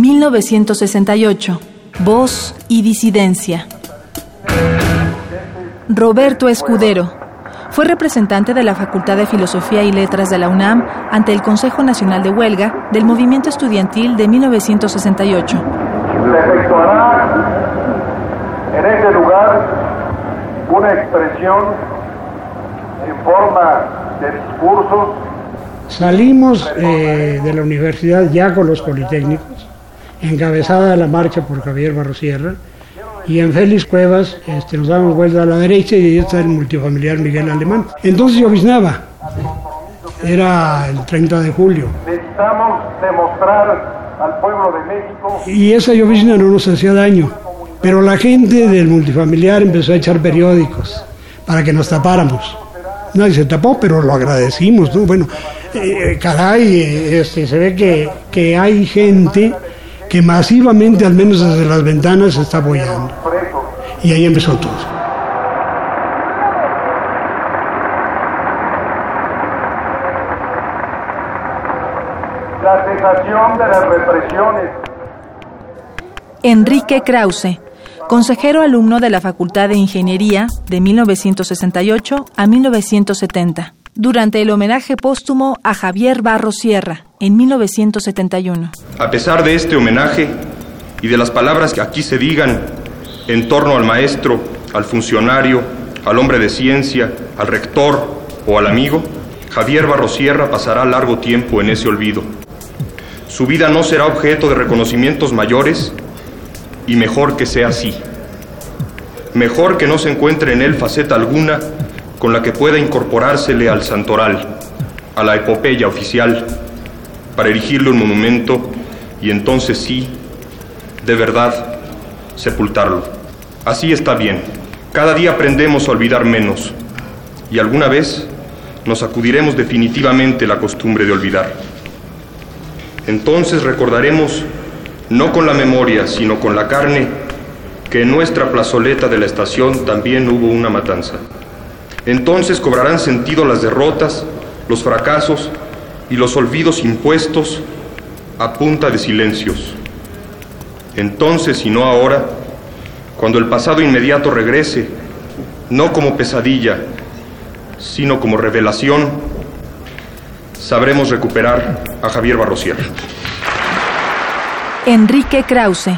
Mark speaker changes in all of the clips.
Speaker 1: 1968, voz y disidencia. Roberto Escudero, fue representante de la Facultad de Filosofía y Letras de la UNAM ante el Consejo Nacional de Huelga del Movimiento Estudiantil de 1968.
Speaker 2: Se efectuará en este lugar una expresión en forma de discursos.
Speaker 3: Salimos eh, de la universidad ya con los politécnicos, encabezada la marcha por Javier Barrosierra, y en Félix Cuevas este, nos damos vuelta a la derecha y ahí está el multifamiliar Miguel Alemán. Entonces yo lloviznaba, era el 30 de julio.
Speaker 2: Necesitamos demostrar al pueblo de México.
Speaker 3: Y esa llovizna no nos hacía daño, pero la gente del multifamiliar empezó a echar periódicos para que nos tapáramos. Nadie se tapó, pero lo agradecimos. ¿no? Bueno, eh, caray, este, se ve que, que hay gente que masivamente, al menos desde las ventanas, se está apoyando. Y ahí empezó todo.
Speaker 2: La cesación de las represiones.
Speaker 1: Enrique Krause, consejero alumno de la Facultad de Ingeniería de 1968 a 1970 durante el homenaje póstumo a Javier Barro Sierra en 1971.
Speaker 4: A pesar de este homenaje y de las palabras que aquí se digan en torno al maestro, al funcionario, al hombre de ciencia, al rector o al amigo, Javier Barro Sierra pasará largo tiempo en ese olvido. Su vida no será objeto de reconocimientos mayores y mejor que sea así. Mejor que no se encuentre en él faceta alguna con la que pueda incorporársele al santoral, a la epopeya oficial, para erigirle un monumento y entonces sí, de verdad, sepultarlo. Así está bien. Cada día aprendemos a olvidar menos y alguna vez nos sacudiremos definitivamente la costumbre de olvidar. Entonces recordaremos, no con la memoria, sino con la carne, que en nuestra plazoleta de la estación también hubo una matanza. Entonces cobrarán sentido las derrotas, los fracasos y los olvidos impuestos a punta de silencios. Entonces y no ahora, cuando el pasado inmediato regrese, no como pesadilla, sino como revelación, sabremos recuperar a Javier Barrosierra.
Speaker 1: Enrique Krause,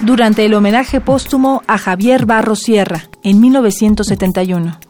Speaker 1: durante el homenaje póstumo a Javier Barrosierra en 1971.